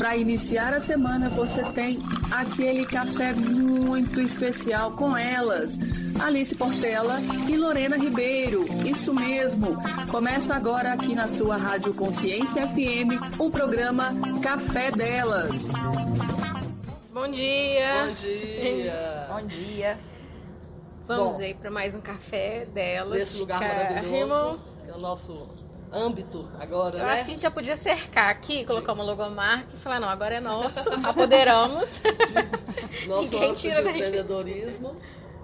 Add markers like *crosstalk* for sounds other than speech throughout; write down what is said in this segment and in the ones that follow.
Para iniciar a semana, você tem aquele café muito especial com elas, Alice Portela e Lorena Ribeiro. Isso mesmo. Começa agora aqui na sua Rádio Consciência FM o programa Café Delas. Bom dia. Bom dia. Bom dia. Vamos Bom, aí para mais um café delas. Nesse lugar maravilhoso, que é o nosso âmbito agora, Eu né? acho que a gente já podia cercar aqui, colocar uma logomarca e falar, não, agora é nosso, *laughs* apoderamos. *laughs* Nosso Ninguém âmbito tira de da gente. empreendedorismo,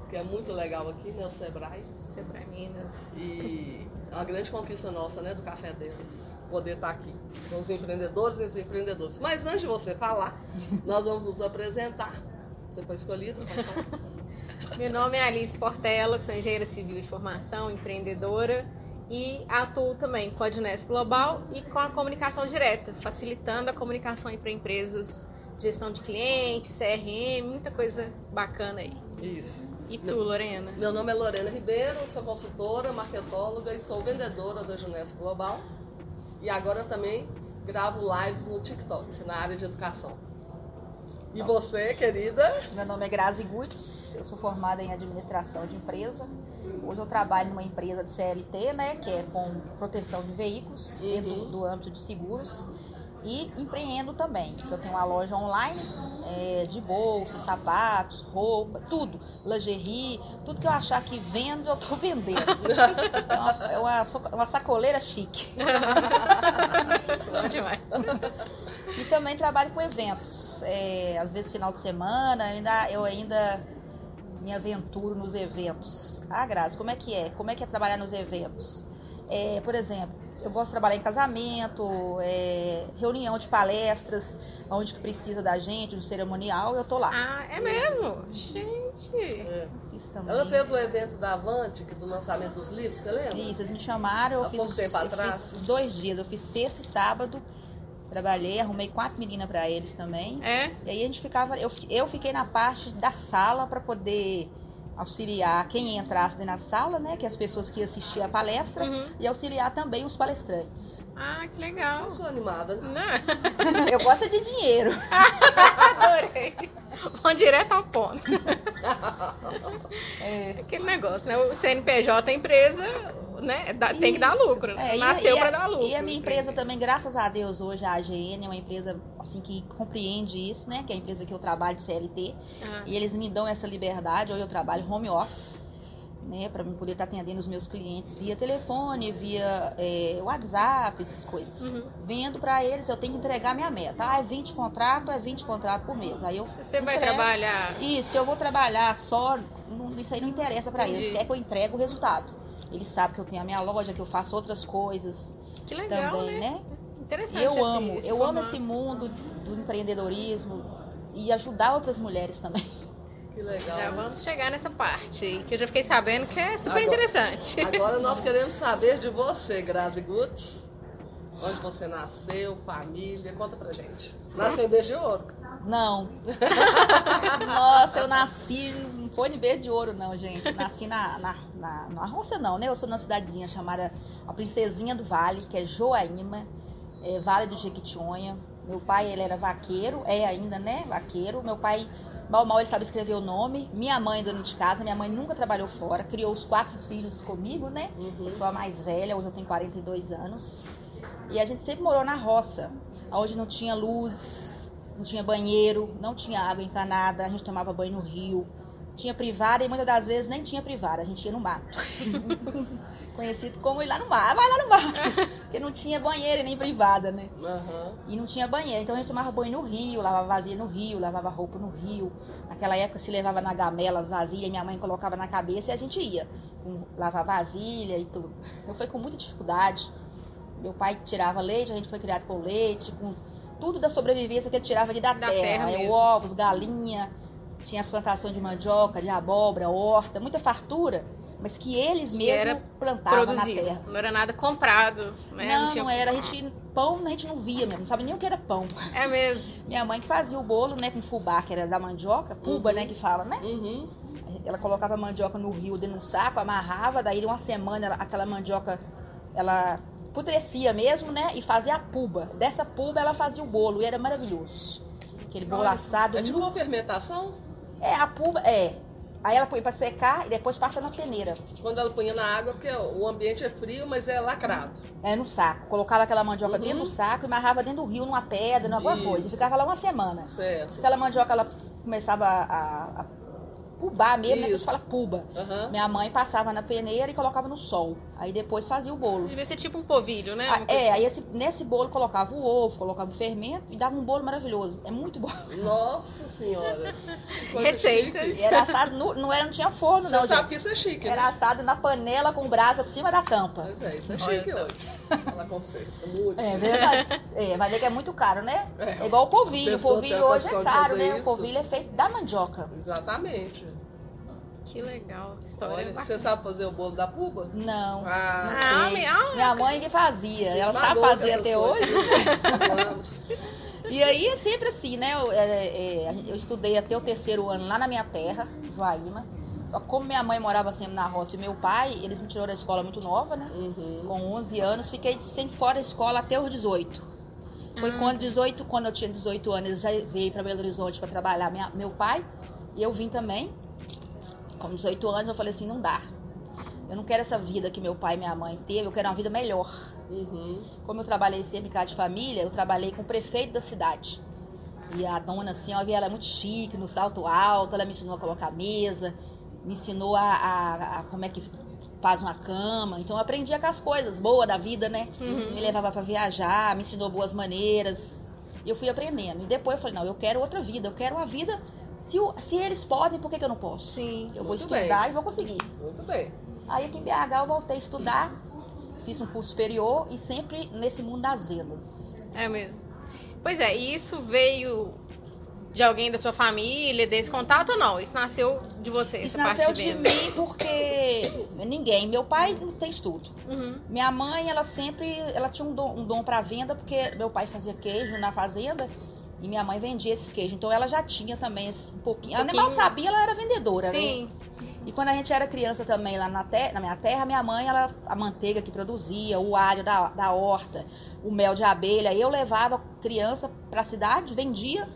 que é muito legal aqui, né? O Sebrae. Sebra Minas. E é uma grande conquista nossa, né? Do Café deles. Poder estar aqui com os empreendedores e as empreendedoras. Mas antes de você falar, *laughs* nós vamos nos apresentar. Você foi escolhida? falar. Meu nome é Alice Portela, sou engenheira civil de formação, empreendedora e atuo também com a Dinesp Global e com a comunicação direta, facilitando a comunicação para empresas, gestão de clientes, CRM, muita coisa bacana aí. Isso. E tu, Lorena? Meu nome é Lorena Ribeiro, sou consultora, marketóloga e sou vendedora da Junesco Global. E agora também gravo lives no TikTok, na área de educação. E você, querida? Meu nome é Grazi Gutz, eu sou formada em administração de empresa. Hoje eu trabalho numa empresa de CLT, né, que é com proteção de veículos dentro do âmbito de seguros. E empreendo também, porque eu tenho uma loja online é, de bolsas, sapatos, roupa, tudo. Lingerie, tudo que eu achar que vendo, eu tô *laughs* vendendo. É uma, é uma, so- uma sacoleira chique. Bom demais. E também trabalho com eventos. É, às vezes final de semana, ainda, eu ainda me aventuro nos eventos. Ah, Grazi, como é que é? Como é que é trabalhar nos eventos? É, por exemplo, eu gosto de trabalhar em casamento, é, reunião de palestras, onde que precisa da gente, do cerimonial, eu tô lá. Ah, é mesmo? Gente. É. Ela fez o evento da Avante, que do lançamento dos livros, você lembra? Isso, eles me chamaram, eu Há fiz, pouco os- tempo eu atrás? fiz dois dias, eu fiz sexta e sábado, trabalhei, arrumei quatro meninas para eles também. É? E aí a gente ficava, eu, eu fiquei na parte da sala para poder auxiliar quem entrasse da sala, né? Que é as pessoas que iam assistir a palestra, Uhum. e auxiliar também os palestrantes. Ah, que legal. Eu sou animada. né? Não. *laughs* Eu gosto de dinheiro. Adorei. *laughs* Vão direto ao ponto. *laughs* É. Aquele negócio, né? O CNPJ, a empresa, né? dá- tem que dar lucro. É, Nasceu para dar lucro. E a minha empresa também, graças a Deus, hoje a AGN é uma empresa assim que compreende isso, né? Que é a empresa que eu trabalho de CLT. Ah. E eles me dão essa liberdade. Hoje eu trabalho home office, né? Para poder estar atendendo os meus clientes via telefone, via é, WhatsApp, essas coisas. Uhum. Vendo para eles, eu tenho que entregar minha meta. Ah, é 20 contratos, é 20 contratos por mês. Aí eu Você vai entrego. trabalhar. Isso, eu vou trabalhar só. não- isso aí não interessa para eles. Quer que eu entregue o resultado. Eles sabem que eu tenho a minha loja, que eu faço outras coisas Que legal, também, né? né? Interessante eu esse- amo, esse eu amo formato. esse mundo do empreendedorismo e ajudar outras mulheres também. Que legal. Já vamos chegar nessa parte, que eu já fiquei sabendo que é super Agora- interessante. Agora nós *laughs* queremos saber de você, Grazi Gutz. Onde você nasceu, família, conta pra gente. Nasceu em Beijo de Ouro. Não. *laughs* Nossa, eu nasci, não foi em berço de ouro, não, gente. Nasci na, na, na, na roça, não, né? Eu sou numa cidadezinha chamada a Princesinha do Vale, que é Joaíma, é, Vale do Jequitinhonha. Meu pai, ele era vaqueiro, é ainda, né? Vaqueiro. Meu pai, mal, mal, ele sabe escrever o nome. Minha mãe, dona de casa, minha mãe nunca trabalhou fora, criou os quatro filhos comigo, né? Eu sou a mais velha, hoje eu tenho 42 anos. E a gente sempre morou na roça, onde não tinha luz, não tinha banheiro, não tinha água encanada, a gente tomava banho no rio. Tinha privada e muitas das vezes nem tinha privada, a gente ia no mato. *laughs* Conhecido como ir lá no mato, vai lá no mato. Porque não tinha banheiro nem privada, né? Aham. E não tinha banheiro. Então a gente tomava banho no rio, lavava vasilha no rio, lavava roupa no rio. Naquela época se levava na gamela as vasilhas, minha mãe colocava na cabeça e a gente ia. Lavar vasilha e tudo. Então foi com muita dificuldade. Meu pai tirava leite, a gente foi criado com leite, com tudo da sobrevivência que ele tirava ali da, Da terra. terra É, ovos, galinha, tinha as plantações de mandioca, de abóbora, horta, muita fartura, mas que eles mesmos plantavam na Produzido. terra. Não era nada comprado. Né? Não, tinha- não era. A gente, pão a gente não via mesmo, não sabia nem o que era pão. É mesmo. Minha mãe que fazia o bolo, né, com fubá, que era da mandioca, puba, né, que fala, né? Uhum. Ela colocava a mandioca no rio dentro de um saco, amarrava, daí uma semana ela- aquela mandioca, ela apodrecia mesmo, né? E fazia a puba. Dessa puba ela fazia o bolo e era maravilhoso. Aquele bolo Olha, assado. É tipo nu- uma fermentação? É, a puba, é. Aí ela põe pra secar e depois passa na peneira. Quando ela punha na água, porque o ambiente é frio, mas é lacrado. É no saco. Colocava aquela mandioca dentro do saco e amarrava dentro do rio, numa pedra, numa alguma Uhum. Coisa. E ficava lá uma semana. Certo. Aquela mandioca, ela começava a, a, pubar mesmo, né? Que Isso. fala puba. Aham. Minha mãe passava na peneira e colocava no sol. Aí depois fazia o bolo. Devia ser tipo um povilho, né? Ah, é, aí esse- nesse bolo colocava o ovo, colocava o fermento e dava um bolo maravilhoso. É muito bom. *laughs* Nossa senhora. *laughs* Receitas. Era assado, no- não, era, não tinha forno, Você não, sabe gente. que isso é chique, Era né? assado na panela com brasa por cima da tampa. Mas é, isso é Olha chique só. hoje. Fala com vocês. É muito É chique. verdade. É, vai ver que é muito caro, né? É. É, igual o A polvilho. O polvilho a hoje é caro, né? O isso. polvilho é feito da mandioca. Exatamente. Que legal. que História Olha, você sabe fazer o bolo da puba? Não. Ah, Ah, Sei. ah, Minha mãe que fazia. Ela sabe fazer até coisas. hoje. *laughs* E aí é sempre assim, né? Eu, é, é, eu estudei até o terceiro ano lá na minha terra, Joaíma. Só que como minha mãe morava sempre na roça e meu pai, eles me tiraram da escola muito nova, né? Uhum. Com 11 anos, fiquei sempre fora da escola até os 18. Foi quando 18, quando eu tinha 18 anos, eles já veio para Belo Horizonte para trabalhar minha- meu pai, e eu vim também. Com 18 anos eu falei assim, não dá. Eu não quero essa vida que meu pai e minha mãe teve, eu quero uma vida melhor. Uhum. Como eu trabalhei sempre em casa de família, eu trabalhei com o prefeito da cidade. E a dona, assim, vi ela muito chique, no salto alto, ela me ensinou a colocar mesa, me ensinou a, a- a como é que faz uma cama. Então eu aprendia com as coisas boas da vida, né? Me levava para viajar, me ensinou boas maneiras. E eu fui aprendendo. E depois eu falei, não, eu quero outra vida, eu quero uma vida. Se, o- se eles podem, por que, que eu não posso? Sim. Eu vou estudar bem. e vou conseguir. Muito bem. Aí aqui em BH eu voltei a estudar, fiz um curso superior e sempre nesse mundo das vendas. É mesmo. Pois é, e isso veio de alguém da sua família, desse contato ou não? Isso nasceu de você, Isso essa parte nasceu de mim porque ninguém, meu pai não tem estudo. Uhum. Minha mãe, ela sempre, ela tinha um dom, um dom para venda porque meu pai fazia queijo na fazenda e minha mãe vendia esses queijos. Então ela já tinha também um pouquinho. Ela nem mal sabia, ela era vendedora, Sim. né? E quando a gente era criança também lá na, te- na minha terra, minha mãe, ela, a manteiga que produzia, o alho da, da horta, o mel de abelha, eu levava criança pra cidade, vendia,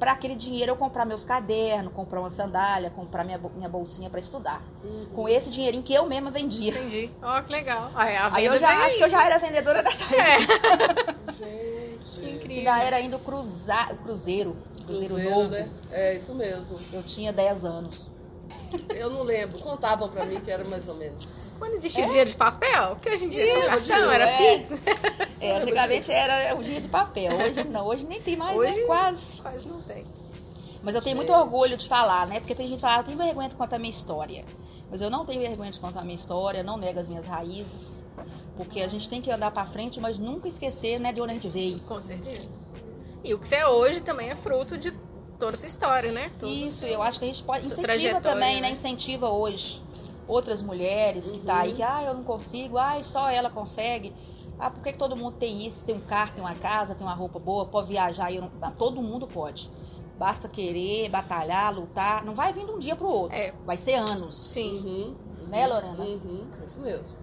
para aquele dinheiro eu comprar meus cadernos, comprar uma sandália, comprar minha, minha bolsinha para estudar. Com esse dinheirinho que eu mesma vendia. Entendi. Ó, que legal. Aí, a Aí eu já acho que eu já era vendedora dessa época. Que Gente. incrível. Ainda era ainda o, cruza, o cruzeiro, cruzeiro, Cruzeiro, novo. né? É isso mesmo. Eu tinha 10 anos. Eu não lembro. Contavam pra mim que era mais ou menos isso. Quando existia dinheiro de papel, que hoje em dia é Isso, cartão, era é. Pix. É, antigamente era o dinheiro de papel. Hoje não, hoje nem tem mais, Hoje né? Quase. Quase não tem. Mas eu tenho muito orgulho de falar, né? Porque tem gente que fala, eu tenho vergonha de contar a minha história. Mas eu não tenho vergonha de contar a minha história, não nego as minhas raízes. Porque a gente tem que andar pra frente, mas nunca esquecer, né, de onde a gente veio. Com certeza. E o que você é hoje também é fruto de toda essa história, né? Tudo. Isso, eu acho que a gente pode. Incentiva também, né? né? Incentiva hoje outras mulheres que tá aí, que, ah, eu não consigo, ah, só ela consegue. Ah, por que, que todo mundo tem isso? Tem um carro, tem uma casa, tem uma roupa boa, pode viajar. e Eu não... Ah, Todo mundo pode. Basta querer, batalhar, lutar. Não vai vir de um dia pro outro. É. Vai ser anos. Sim. Uhum. Né, Lorena? Uhum, isso mesmo.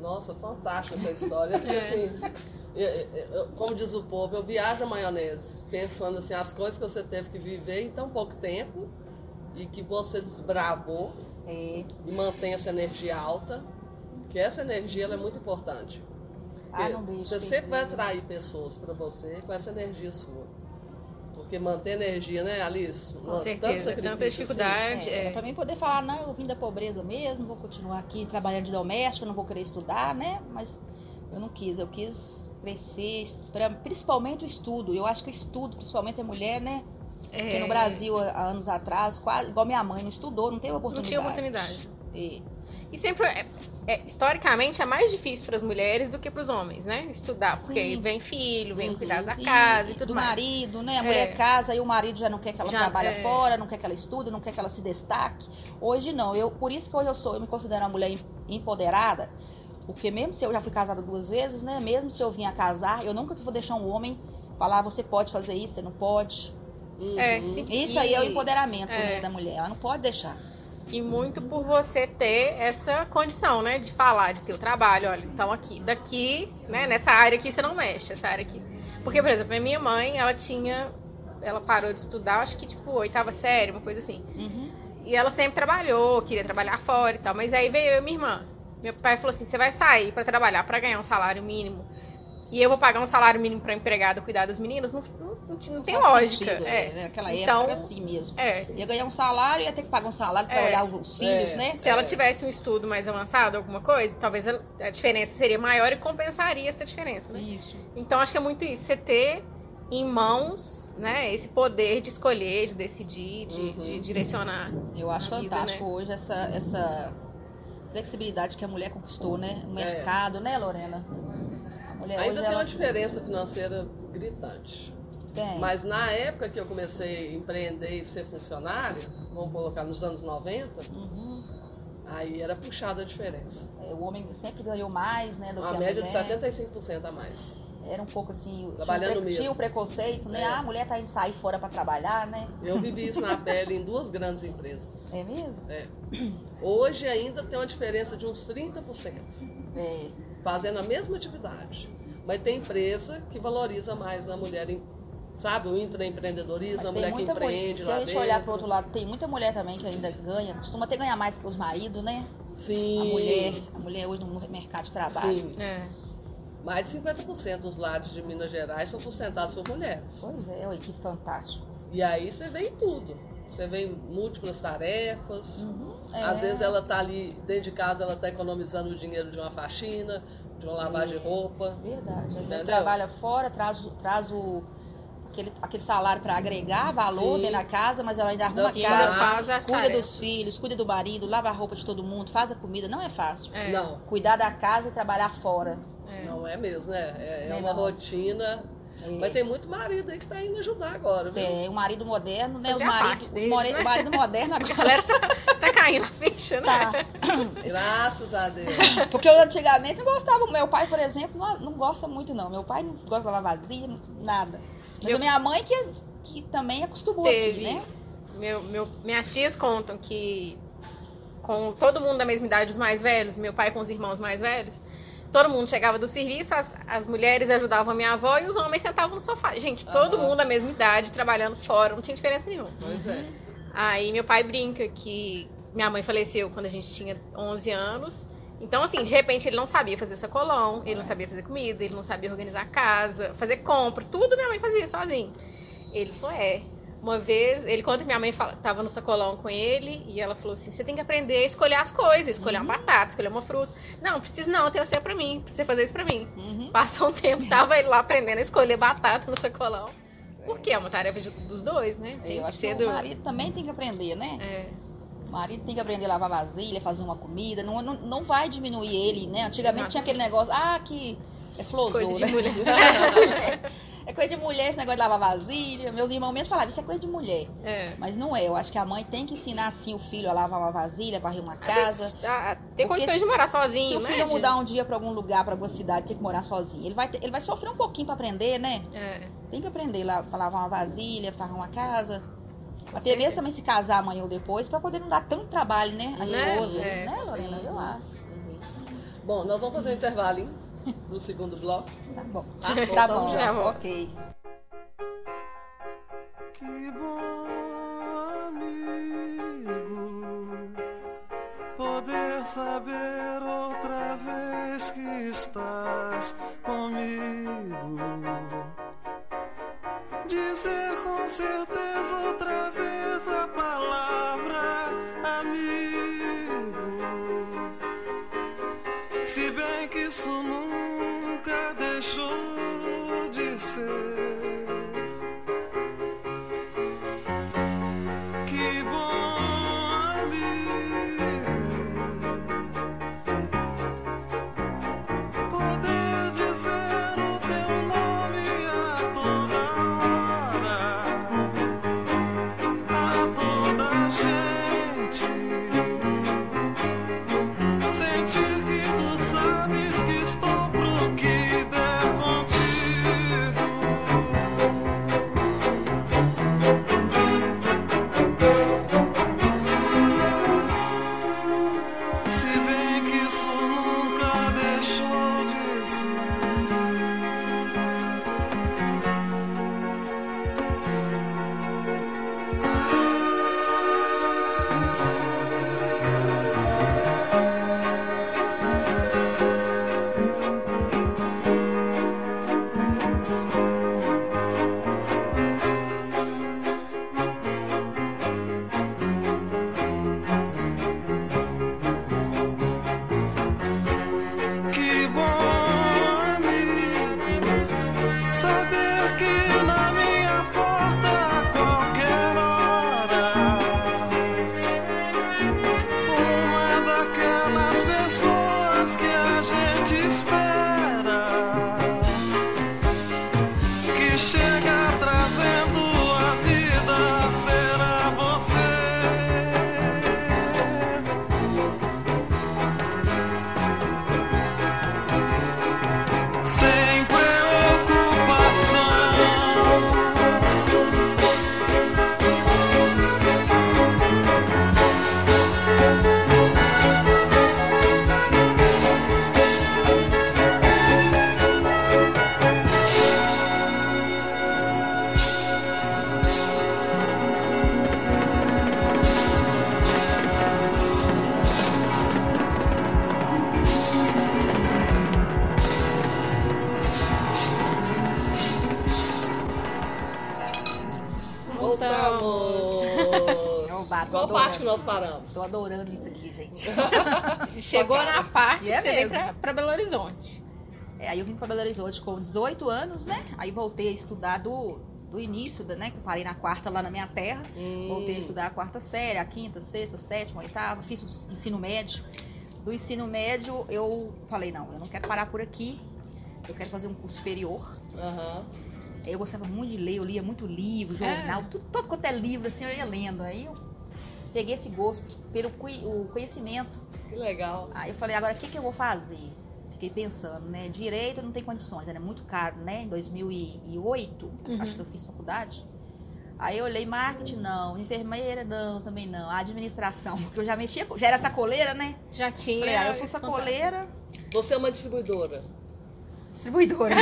Nossa, fantástica essa história. *laughs* Assim, eu- eu- como diz o povo, eu viajo na maionese, pensando assim, as coisas que você teve que viver em tão pouco tempo e que você desbravou É. e mantém essa energia alta, que essa energia é muito importante. Ah, você sempre vai atrair pessoas para você com essa energia sua. Porque manter energia, né, Alice? Com Tanto certeza. Tanta dificuldade. É, É, Pra mim poder falar, não, eu vim da pobreza mesmo, vou continuar aqui trabalhando de doméstica, não vou querer estudar, né? Mas eu não quis, eu quis crescer, pra- principalmente o estudo. Eu acho que o estudo, principalmente a mulher, né? Porque É. no Brasil, há anos atrás, quase, igual minha mãe, não estudou, não teve Não oportunidade. tinha oportunidade. É. E sempre, é- é, historicamente, é mais difícil para as mulheres do que para os homens, né? Estudar, porque Sim. vem filho, vem cuidar da E- casa e tudo do mais. marido, né? A mulher É. casa e o marido já não quer que ela Já, trabalhe é. fora, não quer que ela estude, não quer que ela se destaque. Hoje não. Eu, por isso que hoje eu sou, eu me considero uma mulher em- empoderada, porque mesmo se eu já fui casada duas vezes, né? Mesmo se eu vim a casar, eu nunca vou deixar um homem falar, você pode fazer isso, você não pode. É, sim. Isso aí é o empoderamento É. né, da mulher. Ela não pode deixar. E muito por você ter essa condição, né? De falar, de ter o trabalho. Olha, então aqui, daqui, né? Nessa área aqui você não mexe, essa área aqui. Porque, por exemplo, a minha mãe, ela tinha. Ela parou de estudar, acho que tipo, oitava série, uma coisa assim. E ela sempre trabalhou, queria trabalhar fora e tal. Mas aí veio eu e minha irmã. Meu pai falou assim: você vai sair pra trabalhar pra ganhar um salário mínimo. E eu vou pagar um salário mínimo pra empregada cuidar das meninas? Não, não, não, não tem Faz lógica. sentido, é. né? Naquela Então, época era assim mesmo. é. Ia ganhar um salário, ia ter que pagar um salário pra É. olhar os filhos, É. né? Se ela tivesse um estudo mais avançado, alguma coisa, talvez a, a diferença seria maior e compensaria essa diferença, né? Isso. Então acho que é muito isso, você ter em mãos, né, esse poder de escolher, de decidir, de, de direcionar. Eu acho a vida, fantástico né? hoje essa, essa flexibilidade que a mulher conquistou, né? No É. mercado, né, Lorena? A mulher Ainda tem ela uma diferença financeira gritante. tem. Mas na época que eu comecei a empreender e ser funcionária, vamos colocar nos anos 90, Uhum. aí era puxada a diferença. É, o homem sempre ganhou mais, né, do Uma que a média de mulher. 75% a mais. Era um pouco assim, Trabalhando tinha, um pre- tinha mesmo. um preconceito, né? É. Ah, a mulher tá indo sair fora pra trabalhar, né? Eu *laughs* vivi isso na pele em duas grandes empresas. É mesmo? É. Hoje ainda tem uma diferença de uns 30%, É. fazendo a mesma atividade. Mas tem empresa que valoriza mais a mulher, em- sabe, o intraempreendedorismo, Mas a tem mulher que muita mulher. empreende Se lá a gente dentro. olhar pro outro lado, tem muita mulher também que ainda ganha, costuma até ganhar mais que os maridos, né? Sim. A mulher, a mulher hoje no mercado de trabalho. Sim. É. Mais de 50% dos lares de Minas Gerais são sustentados por mulheres. Pois é, olha que fantástico. E aí você vê em tudo. Você vê em múltiplas tarefas. É. Às vezes ela tá ali dentro de casa, ela tá economizando o dinheiro de uma faxina, de uma lavagem de roupa. Verdade. Às vezes trabalha fora, traz, o- traz o, aquele, aquele salário para agregar valor Sim. dentro da casa, mas ela ainda arruma a ainda casa, faz as cuida tarefas. dos filhos, cuida do marido, lava a roupa de todo mundo, faz a comida. Não é fácil. É. Não, Cuidar da casa e trabalhar fora. Não é mesmo, né? É, é é uma não. rotina. É. Mas tem muito marido aí que tá indo ajudar agora, viu? Tem o marido moderno, né? Os Fazer a maridos, deles, more- né? o marido moderno A agora galera tá, tá caindo a ficha, né? tá. *coughs* Graças a Deus. Porque eu antigamente não gostava. Meu pai, por exemplo, não, não gosta muito, não. Meu pai não gosta de lavar vasilha, nada. Mas Meu- a minha mãe que, que também acostumou Teve. assim, né? Meu, meu, minhas tias contam que com todo mundo da mesma idade, os mais velhos, meu pai com os irmãos mais velhos, todo mundo chegava do serviço, as, as mulheres ajudavam a minha avó e os homens sentavam no sofá. Gente, todo mundo da mesma idade, trabalhando fora, não tinha diferença nenhuma. Pois é. Aí meu pai brinca que minha mãe faleceu quando a gente tinha 11 anos. Então, assim, de repente ele não sabia fazer sacolão, ele não sabia fazer comida, ele não sabia organizar a casa, fazer compra, tudo minha mãe fazia sozinho. Ele falou, é. Uma vez, ele conta que minha mãe fala, tava no sacolão com ele e ela falou assim: você tem que aprender a escolher as coisas, escolher uma batata, escolher uma fruta. Não, preciso não, tem você pra mim, precisa fazer isso pra mim. Passou um tempo, tava ele lá aprendendo a escolher batata no sacolão. Porque é uma tarefa de- dos dois, né? Tem Eu que acho ser que do. o marido também tem que aprender, né? É. O marido tem que aprender a lavar vasilha, fazer uma comida. Não, não, não vai diminuir ele, né? Antigamente Exato. tinha aquele negócio, ah, que é flosou, Coisa de né? mulher. *laughs* *laughs* é coisa de mulher esse negócio de lavar vasilha. Meus irmãos mesmo falavam, isso é coisa de mulher. É. Mas não é, eu acho que a mãe tem que ensinar assim o filho a lavar uma vasilha, varrer uma casa. Ah, Porque condições de morar Se sozinho, o né? filho de- mudar um dia pra algum lugar, pra alguma cidade, ter que morar sozinho, ele vai, ter- ele vai sofrer um pouquinho pra aprender, né? É. Tem que aprender lá, a lavar uma vasilha, varrer uma casa. Até certeza. mesmo também se casar amanhã ou depois, pra poder não dar tanto trabalho, né? A Né? esposa. É. Né, Lorena? Eu acho. Bom, nós vamos fazer um intervalinho *laughs* no segundo bloco. Tá bom. Tá? *laughs* Tá Voltamos bom, já. Já volto. ok. Que bom, amigo, poder saber outra vez que estás comigo. Dizer com certeza outra vez a palavra amigo. Se bem que isso nunca paramos? Tô adorando isso aqui, gente. *laughs* Chegou na parte E é que você mesmo. pra, pra Belo Horizonte. É, aí eu vim pra Belo Horizonte com 18 anos, né? Aí voltei a estudar do, do início, né? Que eu parei na quarta lá na minha terra. Voltei a estudar a quarta série, a quinta, sexta, sétima, oitava. Fiz o ensino médio. Do ensino médio, eu falei, não, eu não quero parar por aqui. Eu quero fazer um curso superior. Aham. Eu gostava muito de ler, eu lia muito livro, jornal, tudo, todo quanto é livro, assim, eu ia lendo. Aí eu peguei esse gosto pelo o conhecimento. Que legal. Aí eu falei, agora o que, que eu vou fazer? Fiquei pensando, né? Direito não tem condições, era muito caro, né? Em 2008, acho que eu fiz faculdade. Aí eu olhei marketing, não. Enfermeira, não, também não. Administração, *laughs* porque eu já mexia, com- já era sacoleira, né? Já tinha. Falei, ah, eu sou sacoleira, Você é uma distribuidora. Distribuidora.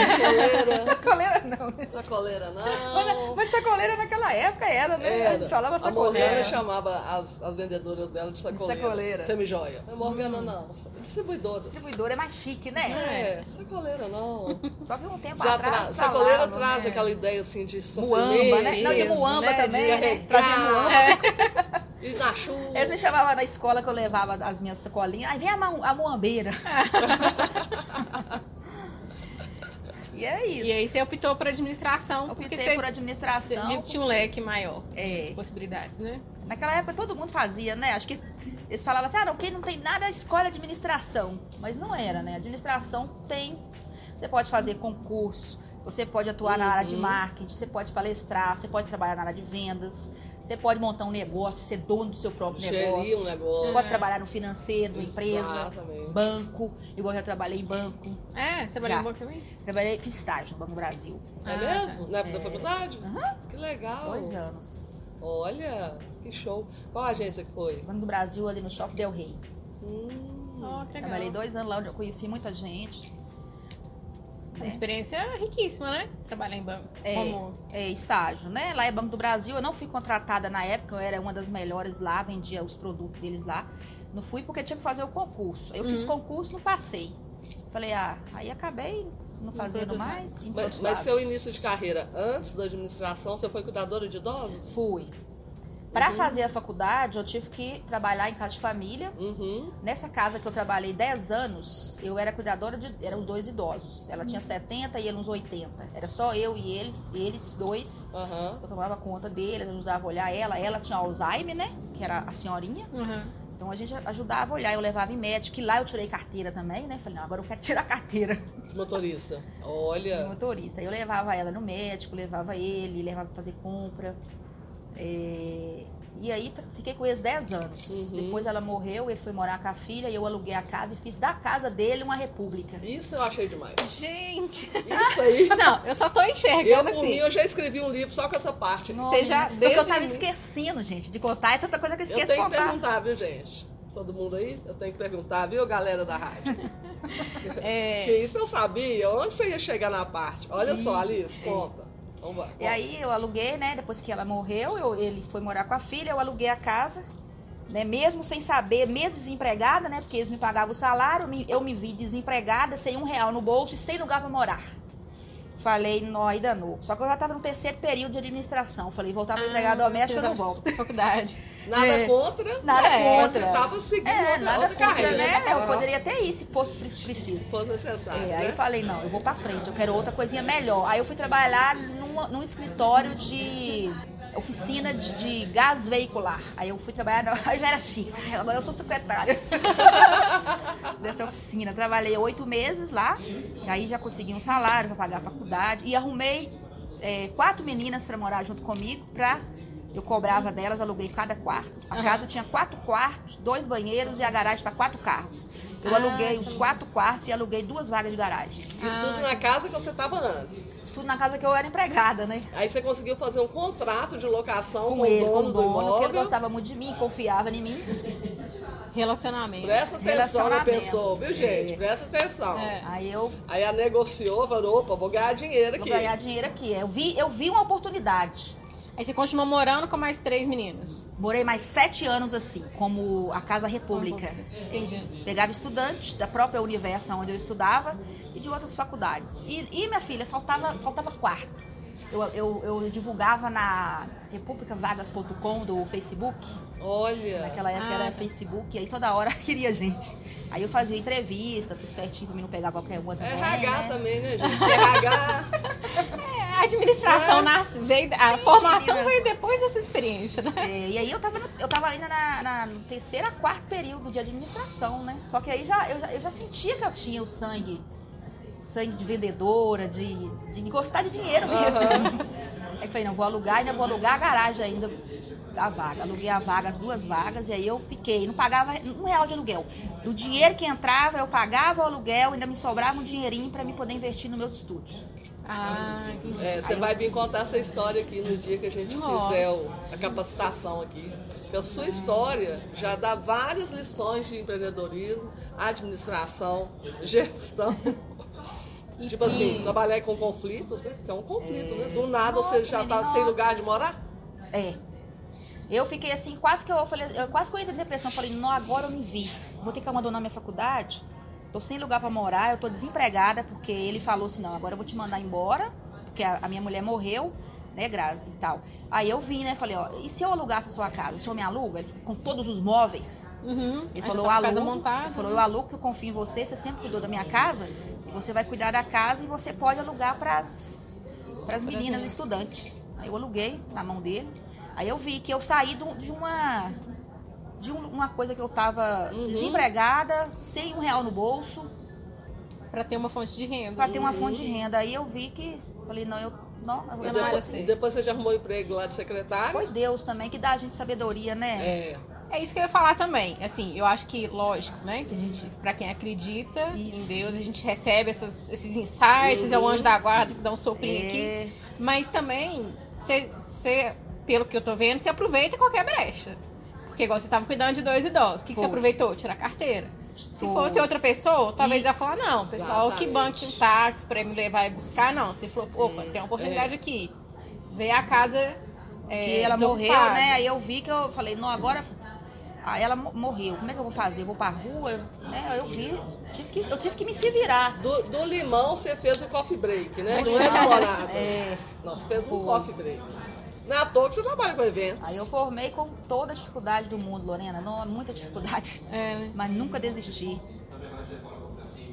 sacoleira *laughs* não, né? Sacoleira Mas, não. mas sacoleira naquela época era, né? A Era. gente falava A Morgana sacoleira. chamava as, as vendedoras dela de sacoleira. sacoleira. Hum. Semijoia. A Morgana não. Distribuidoras. Distribuidora é mais chique, né? É, sacoleira não. Só que um tempo Já atrás. tra sacoleira traz né? aquela ideia assim de Muamba, sofrimento. né? Não, de Isso, muamba né? também, de né? Trazia muamba. arregar, *laughs* E na chuva. Eles me chamavam na escola que eu levava as minhas sacolinhas. Aí vem a, a muambeira. *laughs* e é isso. E aí você optou por administração, optei você por administração. que tinha um leque maior É. de possibilidades, né? Naquela época todo mundo fazia, né? Acho que eles falavam assim, ah, não, quem não tem nada escolhe administração. Mas não era, né? Administração tem. Você pode fazer concurso, você pode atuar na área de marketing, você pode palestrar, você pode trabalhar na área de vendas, você pode montar um negócio, ser dono do seu próprio Gerir negócio. um negócio. Pode trabalhar no financeiro, na empresa, Exatamente. Banco, igual eu já trabalhei em banco. É, você trabalhou um pouco também? Trabalhei, fiz estágio no Banco Brasil. É Ah, mesmo? Na época da faculdade? Aham. Que legal. Dois anos. Olha, que show. Qual agência que foi? Banco do Brasil ali no Shopping Del Rey. Hum, Ó, que legal. Trabalhei dois anos lá onde eu conheci muita gente. Uma experiência riquíssima, né? Trabalhar em banco. É, Como é, estágio, né? Lá é Banco do Brasil. Eu não fui contratada na época, eu era uma das melhores lá, vendia os produtos deles lá. Não fui porque tinha que fazer o concurso. Eu Uhum. fiz concurso, não passei. Falei, ah, aí acabei não fazendo mais. em Mas, mas seu início de carreira antes da administração, você foi cuidadora de idosos? Fui. Para Uhum. fazer a faculdade, eu tive que trabalhar em casa de família. Uhum. Nessa casa que eu trabalhei 10 anos, eu era cuidadora de. Eram os dois idosos. Ela tinha 70 e ele uns 80. Era só eu e ele, eles dois. Eu tomava conta deles, ajudava a olhar ela. Ela tinha Alzheimer, né? Que era a senhorinha. Então a gente ajudava a olhar. Eu levava em médico. E lá eu tirei carteira também, né? Falei, não, agora eu quero tirar a carteira Motorista. de Olha. motorista. Eu levava ela no médico, levava ele, levava pra fazer compra. É, E aí fiquei com eles 10 anos. Uhum. Depois ela morreu, ele foi morar com a filha e eu aluguei a casa e fiz da casa dele uma república. Isso eu achei demais. Gente! Isso aí. *laughs* Não, eu só tô Eu, enxergando por mim, assim. eu já escrevi um livro só com essa parte. Você já Porque eu tava esquecendo, gente, de contar. É tanta coisa que eu Eu esqueço de tenho que contar. perguntar, viu, gente? Todo mundo aí? Eu tenho que perguntar, viu, galera da rádio? *laughs* É, Que isso eu sabia. Onde você ia chegar na parte? Olha só, Alice, conta. E aí eu aluguei, né? Depois que ela morreu, eu- ele foi morar com a filha, eu aluguei a casa, né? Mesmo sem saber, mesmo desempregada, né? Porque eles me pagavam o salário, me- eu me vi desempregada, sem um real no bolso e sem lugar pra morar. Falei, nó, aí danou. Só que eu já tava no terceiro período de administração. Falei, voltar pra Ah, empregada doméstica eu não volto. Faculdade. *laughs* Nada É. contra. Nada É, Você contra. tava seguindo É, outra, nada outra contra, carreira. né? Eu Aham. poderia ter isso se fosse pre- Se preciso. fosse necessário. É, né? aí eu falei, não, eu vou pra frente, eu quero outra coisinha melhor. Aí eu fui trabalhar numa- num escritório de oficina de, de gás veicular. Aí eu fui trabalhar, no- *laughs* aí já era chique. Agora eu sou secretária *laughs* dessa oficina. Trabalhei oito meses lá, aí já consegui um salário pra pagar a faculdade e arrumei é, quatro meninas pra morar junto comigo pra eu cobrava delas, aluguei cada quarto. A casa tinha quatro quartos, dois banheiros e a garagem para quatro carros. Eu Ah, aluguei os sim. quatro quartos e aluguei duas vagas de garagem. Isso tudo na casa que você estava antes. Isso tudo na casa que eu era empregada, né? Aí você conseguiu fazer um contrato de locação com, Com ele, o com dono o do dono, porque ele imóvel. gostava muito de mim, confiava em mim. Relacionamento. Presta atenção na pessoa, viu, gente? É. Presta atenção. É. Aí eu Aí a negociou, falou, opa, vou ganhar dinheiro vou aqui. ganhar dinheiro aqui. Eu vi, eu vi uma oportunidade. Aí você continuou morando com mais três meninas. Morei mais sete anos assim, como a Casa República. Entendi. Pegava estudantes da própria Universo onde eu estudava e de outras faculdades. E, e, minha filha, faltava, faltava quarto. Eu, eu, eu divulgava na republicavagas.com do Facebook. Olha. Naquela época Ah, era tá. Facebook, e aí toda hora *laughs* queria gente. Aí eu fazia entrevista, tudo certinho pra mim não pegar qualquer uma também. RH né? também, né, gente? RH. É, *laughs* a administração nasce, veio, a formação menina. veio depois dessa experiência, né? É, e aí eu tava, no- eu tava ainda na, na- no terceiro a quarto período de administração, né? Só que aí já, eu, já, eu já sentia que eu tinha o sangue, sangue de vendedora, de, de gostar de dinheiro mesmo. *laughs* Aí falei, não, vou alugar, ainda vou alugar a garagem ainda, a vaga. Aluguei a vaga, as duas vagas, e aí eu fiquei, não pagava um real de aluguel. Do dinheiro que entrava, eu pagava o aluguel, ainda me sobrava um dinheirinho pra me poder investir nos meus estudos. Ah, entendi. É, você vai vir contar essa história aqui no dia que a gente Nossa. fizer o- a capacitação aqui. Porque a sua história já dá várias lições de empreendedorismo, administração, *laughs* gestão. E- tipo assim, e- trabalhar com conflitos, né? Porque é um conflito, né? Do nada Nossa, você já tá menina, sem lugar de morar. É. Eu fiquei assim, quase que eu falei, eu quase que eu entrei em depressão. Falei, não, agora eu me vi. Vou ter que abandonar minha faculdade. Tô sem lugar pra morar, eu tô desempregada, porque ele falou assim, não, agora eu vou te mandar embora, porque a, a minha mulher morreu, né, Grazi e tal. Aí eu vim, né, falei, ó, e se eu alugasse a sua casa? O senhor me aluga? Ele, com todos os móveis? Uhum. Ele falou, tá eu alugo. montada. Ele falou, eu alugo porque eu confio em você, você sempre cuidou da minha casa, e você vai cuidar da casa e você pode alugar para as meninas gente. estudantes. Aí eu aluguei na mão dele. Aí eu vi que eu saí do- de uma de um- uma coisa que eu tava Uhum. desempregada, sem um real no bolso, Pra ter uma fonte de renda. para ter uma fonte de renda. Aí eu vi que falei, não, eu não, eu E depois, assim. depois você já arrumou emprego lá de secretária. foi Deus também que dá a gente sabedoria, né? É. É isso que eu ia falar também. Assim, eu acho que, lógico, né? Que a gente, pra quem acredita Isso. em Deus, a gente recebe essas- esses insights, é o anjo da guarda que dá um soprinho É. aqui. Mas também, você, pelo que eu tô vendo, você aproveita qualquer brecha. Porque igual você tava cuidando de dois idosos. O que, que você aproveitou? Tirar a carteira. Se fosse outra pessoa, talvez E- ia falar, não, pessoal, que Exatamente. banque um táxi pra me levar e buscar. Não, você falou, opa, tem uma oportunidade aqui. Ver a casa. É, que ela morreu, né? Aí eu vi que eu falei, não, agora ah, ela mo- morreu. Como é que eu vou fazer? Eu vou pra rua? Eu, né? Aí eu vi, tive que, eu tive que me se virar. Do, do limão você fez o coffee break, né? Não é namorada. É. Nossa, fez um coffee break. Na toa que você trabalha com eventos. Aí eu formei com toda a dificuldade do mundo, Lorena. Não, muita dificuldade. É, né? Mas nunca desisti.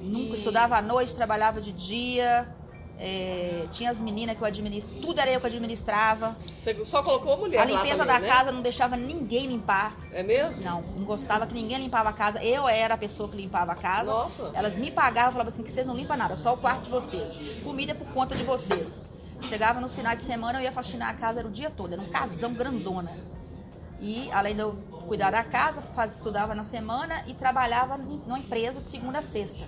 Nunca estudava à noite, trabalhava de dia. é, tinha as meninas que eu administrava. Tudo era eu que administrava. Você só colocou a mulher A lá limpeza também, da né? casa não deixava ninguém limpar. É mesmo? Não, não gostava que ninguém limpava a casa. Eu era a pessoa que limpava a casa. Nossa. Elas me pagavam, falavam assim que vocês não limpam nada, só o quarto de vocês. Comida é por conta de vocês. Chegava nos finais de semana, eu ia faxinar a casa era o dia todo, era um casão grandona. E além de eu cuidar da casa, faz, estudava na semana e trabalhava numa empresa de segunda a sexta.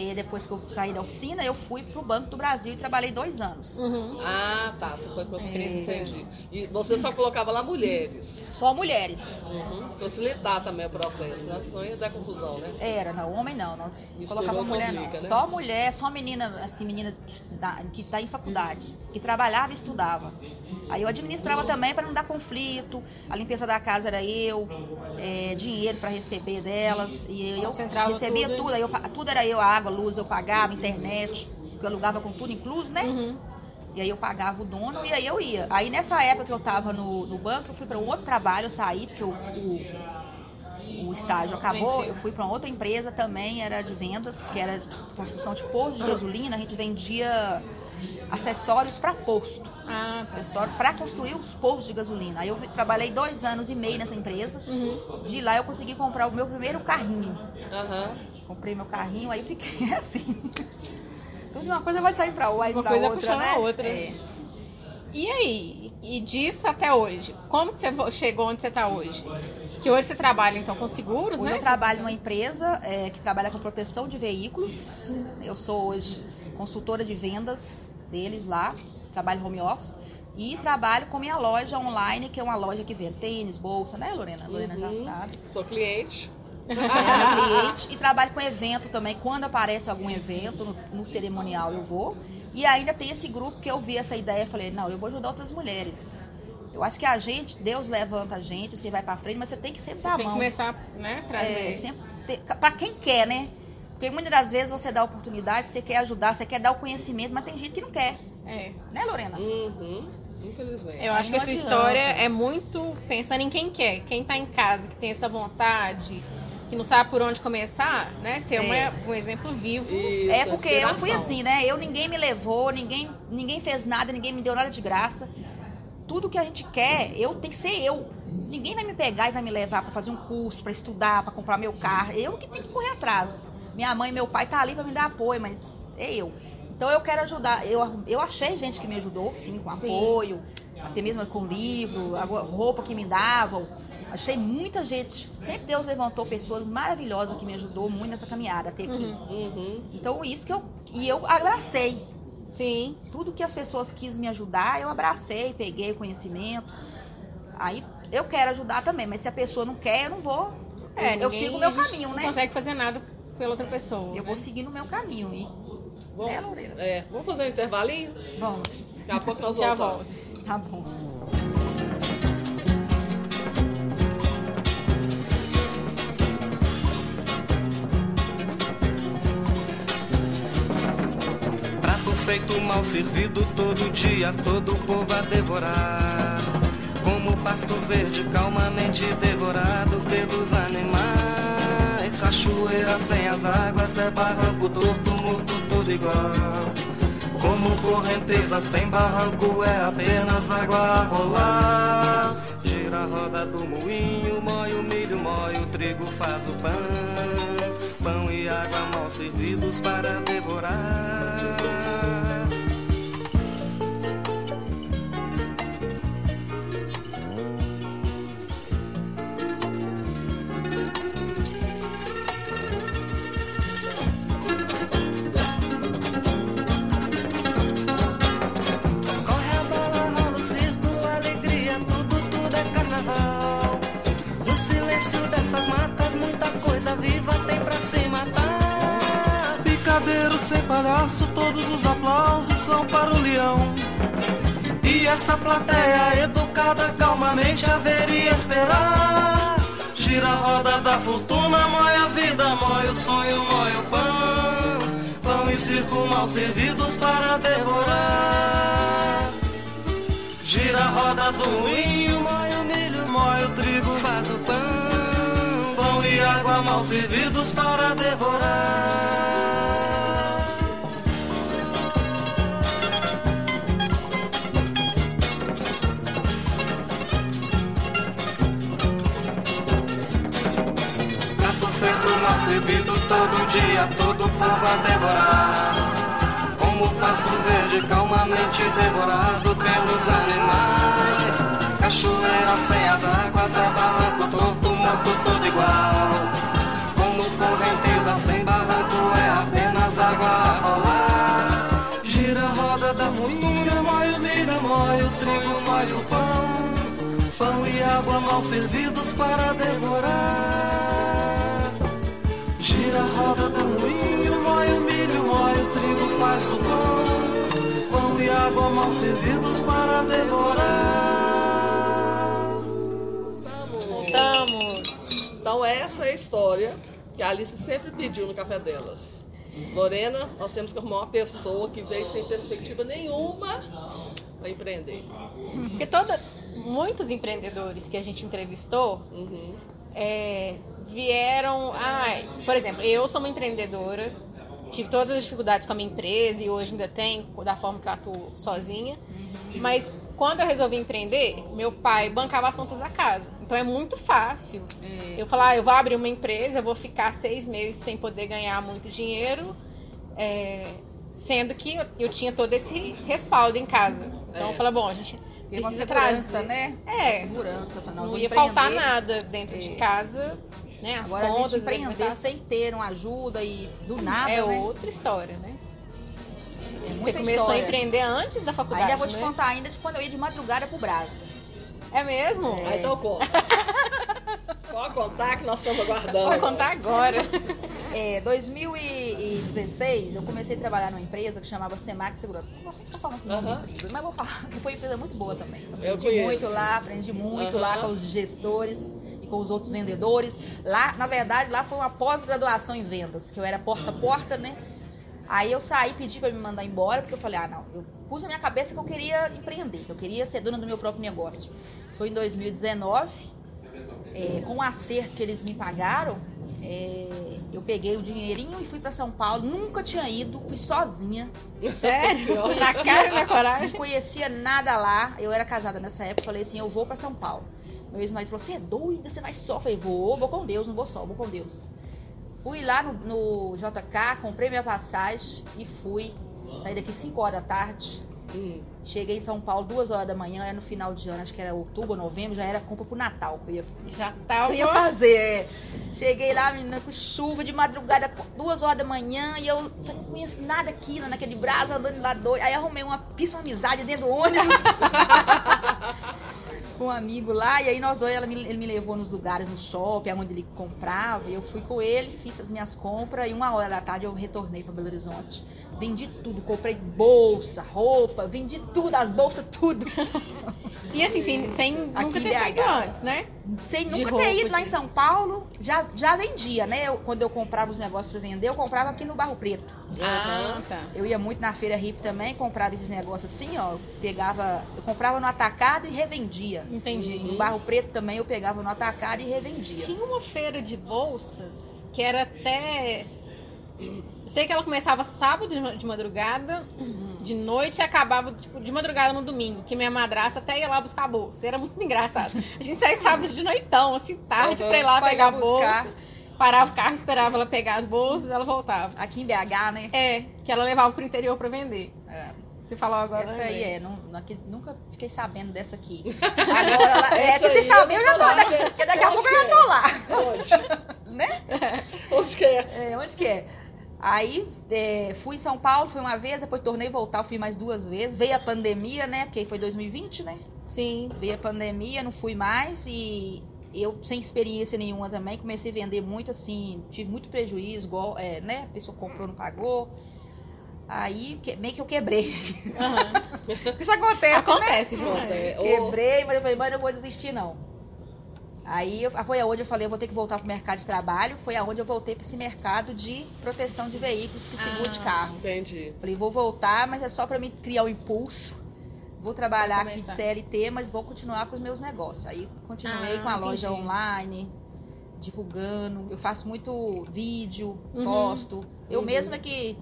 Porque depois que eu saí da oficina, eu fui pro Banco do Brasil e trabalhei dois anos. Ah, tá. Você foi pra É. oficina, entendi. E você só colocava lá mulheres. Só mulheres. Uhum. Facilitar também o processo, né? Senão ia dar confusão, né? Era, não, homem não, não Misturou, colocava mulher não. complica, né? Só mulher, só menina, assim, menina que está, que tá em faculdade, que trabalhava e estudava. Aí eu administrava também para não dar conflito, a limpeza da casa era eu, é, dinheiro para receber delas, e eu Concentrava recebia tudo, tudo, aí eu tudo era eu, a água, a luz, eu pagava, internet. que eu alugava com tudo incluso, né? Uhum. E aí eu pagava o dono e aí eu ia. Aí nessa época que eu tava no, no banco, eu fui para um outro trabalho, eu saí, porque o, o, o estágio acabou, Venceu. eu fui para outra empresa também, era de vendas, que era de construção de posto de gasolina, a gente vendia acessórios para posto. Ah, tá. Acessório para construir os postos de gasolina. Aí eu trabalhei dois anos e meio nessa empresa. De lá eu consegui comprar o meu primeiro carrinho. Aham. Comprei meu carrinho, aí fiquei *laughs* assim. Tudo uma coisa vai sair pra, vai Uma pra coisa outra, né? a outra. É. E aí? E disso até hoje? Como que você vo- chegou onde você está hoje? Que hoje você trabalha, então, com seguros, Hoje né? eu trabalho numa empresa é, que trabalha com proteção de veículos. Eu sou hoje consultora de vendas deles lá, trabalho home office. E trabalho com minha loja online, que é uma loja que vende tênis, bolsa, né, Lorena? Lorena já sabe. Sou cliente. É minha cliente. E trabalho com evento também. Quando aparece algum evento no, no cerimonial, eu vou. E ainda tem esse grupo que eu vi essa ideia e falei, não, eu vou ajudar outras mulheres. Eu acho que a gente, Deus levanta a gente, você vai pra frente, mas você tem que sempre dar a Tem que mão. começar, né, trazer. É, sempre pra quem quer, né? Porque muitas das vezes você dá a oportunidade, você quer ajudar, você quer dar o conhecimento, mas tem gente que não quer. É. Né, Lorena? Uhum. Infelizmente. Eu acho que a sua história é muito pensando em quem quer, quem tá em casa, que tem essa vontade, que não sabe por onde começar, né? Você é, É. uma- um exemplo vivo. Isso, é porque eu fui assim, né? Eu ninguém me levou, ninguém, ninguém fez nada, ninguém me deu nada de graça. Tudo que a gente quer, eu tenho que ser eu. Ninguém vai me pegar e vai me levar para fazer um curso, para estudar, para comprar meu carro. Eu que tenho que correr atrás. Minha mãe e meu pai tá ali para me dar apoio, mas é eu. Então eu quero ajudar. Eu, eu achei gente que me ajudou, sim, com Sim. apoio, até mesmo com livro, roupa que me davam. Achei muita gente. Sempre Deus levantou pessoas maravilhosas que me ajudou muito nessa caminhada até aqui. Uhum. Então, isso que eu. E eu abracei. Sim. Tudo que as pessoas quis me ajudar, eu abracei, peguei o conhecimento. Aí eu quero ajudar também, mas se a pessoa não quer, eu não vou. É, eu sigo o meu caminho, Não né? consegue fazer nada pela outra pessoa. Eu né? vou seguir no meu caminho. E Vamos, É, Lorena. é, vamos fazer um intervalinho? vamos. Daqui a pouco nós Já voltamos. Tá bom. Feito mal servido todo dia, todo povo a devorar. Como pasto verde calmamente devorado pelos animais. Cachoeira sem as águas é barranco torto, morto, tudo igual. Como correnteza sem barranco é apenas água a rolar. Gira a roda do moinho, mói o milho, mói o trigo, faz o pão. Pão e água mal servidos para devorar. Dessas matas, muita coisa viva tem pra se matar. Picadeiro sem palhaço, todos os aplausos são para o leão. E essa plateia educada calmamente haveria esperar. Gira a roda da fortuna, mói a vida, mói o sonho, mói o pão. Pão e circo mal servidos para devorar. Gira a roda do moinho, mói água mal servidos para devorar. Prato feito mal servido todo dia, todo povo a devorar. Como pasto verde calmamente devorado pelos animais. Cachoeira sem as águas é barranco torto, morto todo igual. Como correnteza sem barranco é apenas água a rolar. Gira a roda da moinha, mói o milho, mói o trigo, faz o pão. Pão e água mal servidos para devorar. Gira a roda do moinho, mói o milho, mói o trigo, faz o pão. Pão e água mal servidos para devorar. Então essa é a história que a Alice sempre pediu no café delas. Lorena, nós temos que arrumar uma pessoa que veio sem perspectiva nenhuma para empreender. Porque toda, muitos empreendedores que a gente entrevistou Uhum. é, vieram. ai, por exemplo, eu sou uma empreendedora, tive todas as dificuldades com a minha empresa e hoje ainda tenho, da forma que eu atuo sozinha. Mas quando eu resolvi empreender, meu pai bancava as contas da casa. Então é muito fácil. Eu falar, ah, eu vou abrir uma empresa, eu vou ficar seis meses sem poder ganhar muito dinheiro, é, sendo que eu, eu tinha todo esse respaldo em casa. Então eu falei, bom, a gente Tem uma segurança, trazer. né? É. Uma segurança não, Não ia faltar nada dentro de É. casa, né? As Agora a contas, gente empreender sem ter uma ajuda e do nada, é né? outra história, né? É Você começou história. a empreender antes da faculdade, Ainda vou te né? contar ainda de quando eu ia de madrugada pro Brás. É mesmo? Aí então conta. *laughs* Pode contar que nós estamos aguardando. Vou contar agora. É, 2016, eu comecei a trabalhar numa empresa que chamava Semac Segurança. Não nome da Aham. empresa, mas vou falar *laughs* que foi uma empresa muito boa também. Eu Aprendi muito lá, aprendi muito lá Aham. com os gestores com os outros vendedores. Lá, na verdade, lá foi uma pós-graduação em vendas, que eu era porta a porta, né? Aí eu saí, pedi pra me mandar embora, porque eu falei, ah, não, eu pus na minha cabeça que eu queria empreender, que eu queria ser dona do meu próprio negócio. Isso foi em 2019, é, com o acerto que eles me pagaram, é, eu peguei o dinheirinho e fui pra São Paulo. Nunca tinha ido, fui sozinha. Sério? Nossa. Na cara e na Não coragem? conhecia nada lá. Eu era casada nessa época. Falei assim: eu vou pra São Paulo. Meu ex-marido falou: você é doida? Você vai só? Eu falei: vou, vou com Deus, não vou só, vou com Deus. Fui lá no, no JK, comprei minha passagem e fui. Saí daqui 5 horas da tarde. Hum. Cheguei em São Paulo 2 horas da manhã, era no final de ano, acho que era outubro, novembro, já era compra pro Natal que eu ia Já que tava. eu ia fazer. é. Cheguei lá, menina, com chuva de madrugada, duas horas da manhã, e eu falei, não conheço nada aqui, naquele brasa, andando lá doido. Aí arrumei uma, fiz uma amizade dentro do ônibus. *laughs* com um amigo lá, e aí nós dois, me- ele me levou nos lugares, no shopping, onde ele comprava, e eu fui com ele, fiz as minhas compras, e uma hora da tarde eu retornei para Belo Horizonte. Vendi tudo, comprei bolsa, roupa, vendi tudo, as bolsas, tudo. *laughs* E assim, sem, sem nunca ter feito antes, né? Sem De nunca ter ido lá em São Paulo, já, já vendia, né? Eu- quando eu comprava os negócios para vender, eu comprava aqui no Barro Preto. Ah, tá. Eu ia muito na feira hippie também, comprava esses negócios assim, ó. eu Pegava, eu comprava no atacado e revendia. Entendi. No Barro Preto também eu pegava no atacado e revendia. Tinha uma feira de bolsas que era até. Sei que ela começava sábado de madrugada, de noite e acabava tipo, de madrugada no domingo, que minha madraça até ia lá buscar a bolsa. Era muito *laughs* engraçado. A gente saía sábado de noitão, assim, tarde, Uhum. pra ir lá Pra pegar a bolsa. Parava o carro, esperava ela pegar as bolsas ela voltava. Aqui em BH, né? É, que ela levava pro interior pra vender. É. Você falou agora. Essa né, aí é, não, não- aqui- nunca fiquei sabendo dessa aqui. Agora, é que vocês aí, sabem, eu já tô. Porque daqui a pouco eu já tô lá, Onde? *laughs* né? Onde que é essa? É, onde que é? Aí é, fui em São Paulo, fui uma vez, depois tornei voltar, fui mais duas vezes. Veio a pandemia, né? Porque foi 2020, né? Sim. Veio a pandemia, não fui mais e eu, sem experiência nenhuma também, comecei a vender muito assim, tive muito prejuízo, igual, é, né? A pessoa comprou, não pagou. Aí que- meio que eu quebrei. *laughs* Isso acontece, Acontece, né? viu? É, Quebrei, mas eu falei, mãe, não vou desistir, não. Aí eu- foi aonde eu falei, eu vou ter que voltar pro mercado de trabalho. Foi aonde eu voltei para esse mercado de proteção de veículos, que seguro de Ah. carro. Entendi. Falei, vou voltar, mas é só para mim criar o impulso. Vou trabalhar aqui de. CLT, mas vou continuar com os meus negócios. Aí continuei Ah, com a loja entendi. online, divulgando. Eu faço muito vídeo, Uhum. posto. Eu mesma que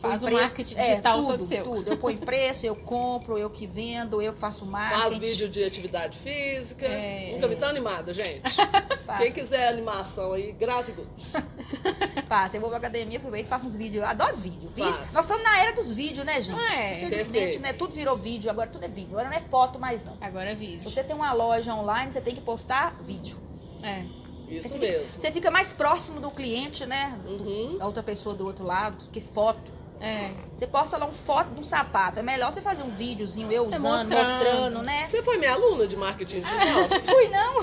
Faz o marketing digital tudo, todo seu. Tudo. Eu ponho preço, eu compro, eu que vendo, eu que faço marketing. Faz vídeo de atividade física. É. Nunca vi tão animada, gente. *laughs* Quem quiser animação aí, Grazi Goods. *laughs* Faço. Eu vou pra academia, aproveito e faço uns vídeos. Eu adoro vídeo. vídeo. Faz. Nós estamos na era dos vídeos, né, gente? Ah, é. Infelizmente, né? Tudo virou vídeo. Agora tudo é vídeo. Agora não é foto mais, não. Agora é vídeo. Se você tem uma loja online, você tem que postar vídeo. É. Isso você mesmo. Fica, você fica mais próximo do cliente, né? Uhum. Da outra pessoa do outro lado, do que foto. É. Você posta lá uma foto de um sapato. É melhor você fazer um videozinho eu Você usando, mostrando. mostrando, né? Você foi minha aluna de marketing digital? *laughs* Fui, não.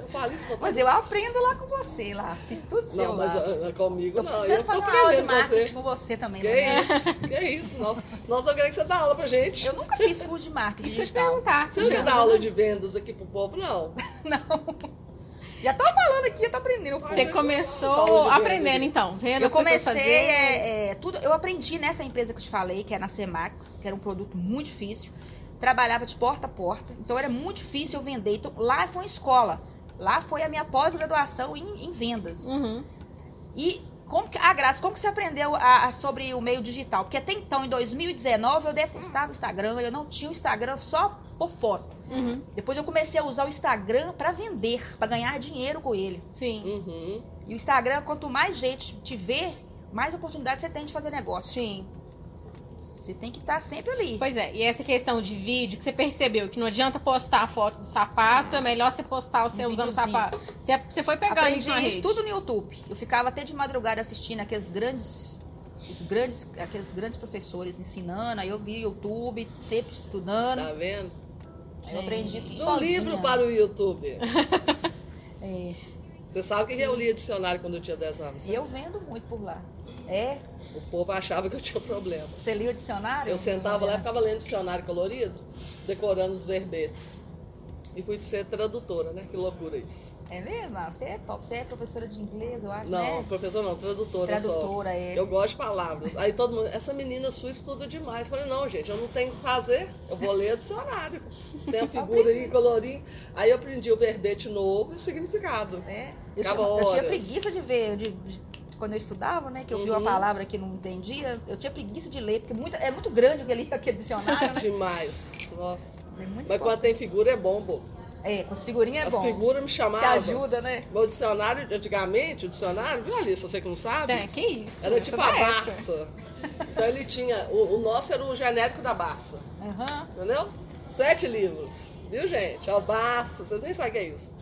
Eu falo isso com Mas eu aprendo lá com você, lá. Assisto tudo seu Não, mas lá. ah, ah, comigo Tô não. precisando Eu tô fazer uma aula de marketing você. com você também, Que né? isso? Que isso? Nós, nós não queremos que você dá aula pra gente. Eu nunca fiz curso de marketing Isso que eu te digital. perguntar. Você não quer dar aula de vendas aqui pro povo, não? *laughs* Já tô falando aqui, eu tô aprendendo. Você começou aprendendo, então, vendo Eu as pessoas comecei, fazer. é, é, tudo, eu aprendi nessa empresa que eu te falei, que é na Cemax, que era um produto muito difícil. Trabalhava de porta a porta, então era muito difícil eu vender. Então, lá foi uma escola. Lá foi a minha pós-graduação em, em vendas. Uhum. E como que, a Graça, como que você aprendeu a- a- sobre o meio digital? Porque até então, em 2019, eu depostava o Instagram, eu não tinha o Instagram só por foto. Uhum. Depois eu comecei a usar o Instagram para vender, para ganhar dinheiro com ele. Sim. Uhum. E o Instagram, quanto mais gente te vê, mais oportunidade você tem de fazer negócio. Sim. Você tem que estar sempre ali. Pois é, e essa questão de vídeo, que você percebeu que não adianta postar a foto do sapato, é melhor você postar você Um usando sapato. Você, você foi pegando Aprendi isso na isso rede. tudo no YouTube. Eu ficava até de madrugada assistindo aqueles grandes, os grandes, aqueles grandes professores ensinando. Aí eu vi YouTube, sempre estudando. Tá vendo? Aí eu aprendi tudo Do sozinha. livro para o YouTube. *laughs* É, Você sabe o que eu lia dicionário quando eu tinha 10 anos? e né? eu vendo muito por lá. É? O povo achava que eu tinha problema. Você lia o dicionário? Eu sentava lá e ficava lendo dicionário colorido, decorando os verbetes. E fui ser tradutora, né? Que loucura isso. É mesmo? Não, você é top. Você é professora de inglês, eu acho, Não, né? professor não, tradutora, só. Tradutora, é. Eu gosto de palavras. Aí todo mundo, essa menina sua estuda demais. Eu falei, não, gente, eu não tenho o que fazer, eu vou ler dicionário. Tem a *laughs* figura aí, colorinho. Aí eu aprendi o verbete novo e o significado. É. Eu, tinha, Ficava eu tinha horas. preguiça de ver, de- de- quando eu estudava, né? Que eu vi uma Uhum. palavra que não entendia, eu tinha preguiça de ler, porque é muito grande aquele, *laughs* aquele dicionário, né? *laughs* Demais. Nossa. É Mas bom. quando tem figura é bom, pô. É, com as figurinhas é As bom. figuras me Te chamavam. ajuda, né? Meu dicionário, antigamente, o dicionário, viu ali, se você que não sabe? É, que isso. Era eu tipo a. Barça. Então ele tinha. O, o nosso era o genérico da Barça. Aham. Entendeu? Sete livros. Viu, gente? A Barça, vocês nem sabem o que é isso.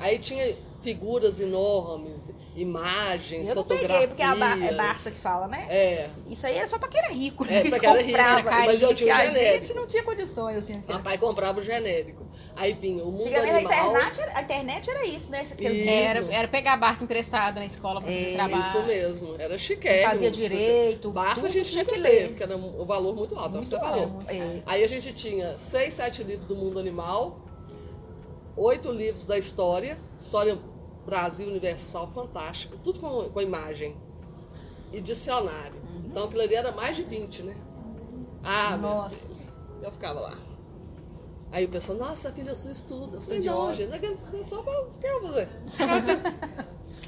Aí tinha figuras enormes, imagens, Eu fotografias. peguei, porque é a é Barça que fala, né? É. Isso aí era só pra quem era rico, É, né? *laughs* pra que quem era rico, comprava. era. Mas eu tinha o Porque a genérico. gente não tinha condições, assim. Papai comprava o genérico. Aí vinha o mundo Antigamente a animal. internet, era, a internet era isso, né? Isso. Era, era pegar a Barça emprestada na escola pra fazer É, trabalho. Isso mesmo, era chiquérrimo. Fazia direito, Basta a gente tinha que ler. porque era um valor muito alto, é o que você Muito falou. alto, é. Aí a gente tinha seis, sete livros do mundo animal, oito livros da história, história Brasil Universal, fantástico, tudo com, com imagem. E dicionário. Uhum. Então aquilo ali era mais de 20, né? Ah, Nossa. Eu ficava lá. Aí o pessoal, nossa, filha sua estuda. Eu falei, não, gente, não é que é só pra. Fazer?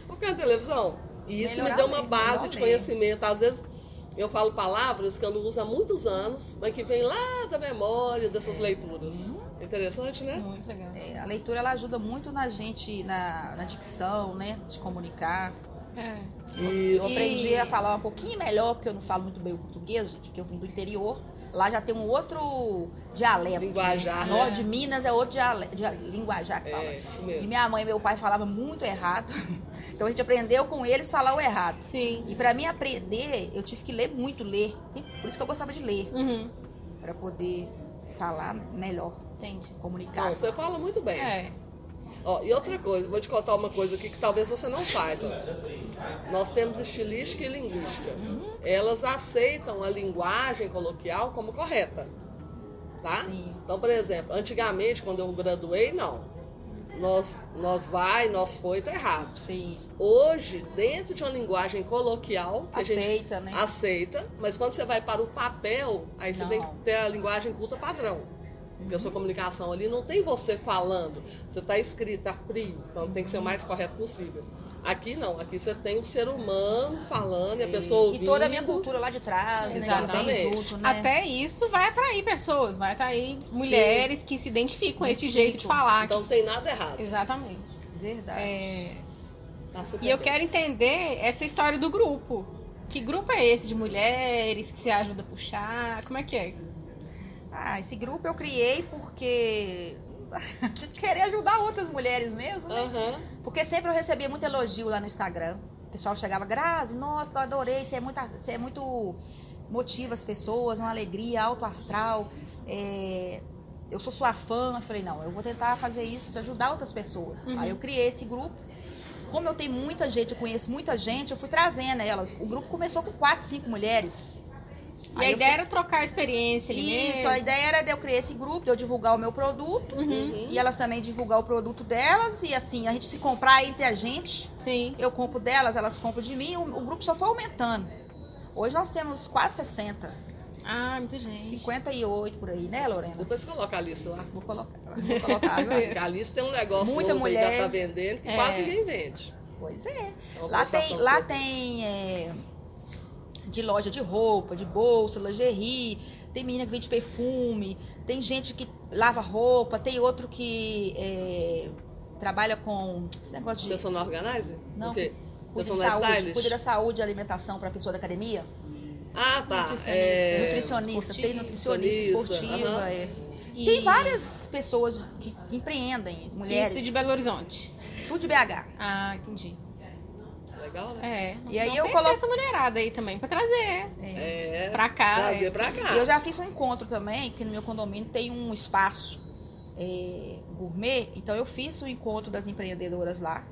Vou ficar na televisão. E isso me Melhorar deu uma base de conhecimento. Às vezes eu falo palavras que eu não uso há muitos anos, mas que vem lá da memória dessas leituras. Uhum. Interessante, né? Muito legal. É, a leitura ela ajuda muito na gente, na, na dicção, né? De comunicar. É. Eu Isso. aprendi a falar um pouquinho melhor, porque eu não falo muito bem o português, gente, porque eu vim do interior. Lá já tem um outro dialeto. Linguajar, Norte né? de Minas é outro dialeto, dia- linguajar que É, fala. isso mesmo. E minha mãe e meu pai falavam muito errado. *laughs* Então a gente aprendeu com eles falar o errado. Sim. E pra mim aprender, eu tive que ler muito, ler. Por isso que eu gostava de ler, Uhum. Pra poder falar melhor, Entendi. comunicar. Não, você fala muito bem. É. Ó, e outra coisa, vou te contar uma coisa aqui que talvez você não saiba. Nós temos estilística e linguística. Elas aceitam a linguagem coloquial como correta. Tá? Sim. Então, por exemplo, antigamente, quando eu graduei, não. Nós, nós vai, nós foi, tá errado. Sim. Hoje, dentro de uma linguagem coloquial, Aceita, né? aceita, mas quando você vai para o papel, aí você Não. tem que ter a linguagem culta padrão. Porque a sua comunicação ali não tem você falando, você está escrito, tá frio, então tem que ser o mais correto possível. Aqui não, aqui você tem o ser humano falando e a pessoa ouvindo. E toda a minha cultura lá de trás, né? Exatamente. Que vem junto, né? Até isso vai atrair pessoas, vai atrair mulheres que se identificam com esse jeito de falar. Então não tem nada errado. Exatamente. Verdade. É, Tá super E eu bem. quero entender essa história do grupo. Que grupo é esse de mulheres que se ajuda a puxar? Como é que é? Ah, esse grupo eu criei porque *laughs* de querer ajudar outras mulheres mesmo, né? Aham. Porque sempre eu recebia muito elogio lá no Instagram. O pessoal chegava, Grazi, nossa, eu adorei, você é muito, você é muito motiva as pessoas, uma alegria, alto astral. é, eu sou sua fã. Eu falei, não, eu vou tentar fazer isso, ajudar outras pessoas. Aí eu criei esse grupo. Como eu tenho muita gente, eu conheço muita gente, eu fui trazendo elas. O grupo começou com quatro, cinco mulheres. E Aí a ideia fui- era trocar a experiência ali Isso, mesmo. a ideia era de eu criar esse grupo, de eu divulgar o meu produto Uhum. e elas também divulgar o produto delas e assim, a gente se comprar entre a gente, Sim. eu compro delas, elas compram de mim, o, o grupo só foi aumentando. Hoje nós temos quase 60, Ah, muita gente. 58 por aí, né, Lorena? Depois coloca a Alice lá. Vou colocar, vou colocar? *laughs* Porque a Alice tem um negócio Muita novo aí que mulher. ela tá vendendo que É. quase ninguém vende. Pois é. uma Lá tem, lá tem é, de loja de roupa, de bolsa, lingerie, tem menina que vende perfume, tem gente que lava roupa, tem outro que é, trabalha com esse negócio de. Personal organizer? Não, O quê? cuida de Personal saúde, cuida da saúde e alimentação para pessoa da academia. Ah, tá. Nutricionista. É, nutricionista, tem nutricionista esportiva. aham. é. E- Tem várias pessoas que, que empreendem, mulheres, Isso de Belo Horizonte. tudo de BH. Ah, entendi. Legal, né? É. E aí eu conhecer colo- essa mulherada aí também pra trazer. É. Pra cá, Trazer é. pra cá. E eu já fiz um encontro também, que no meu condomínio tem um espaço é, gourmet. Então eu fiz o encontro das empreendedoras lá.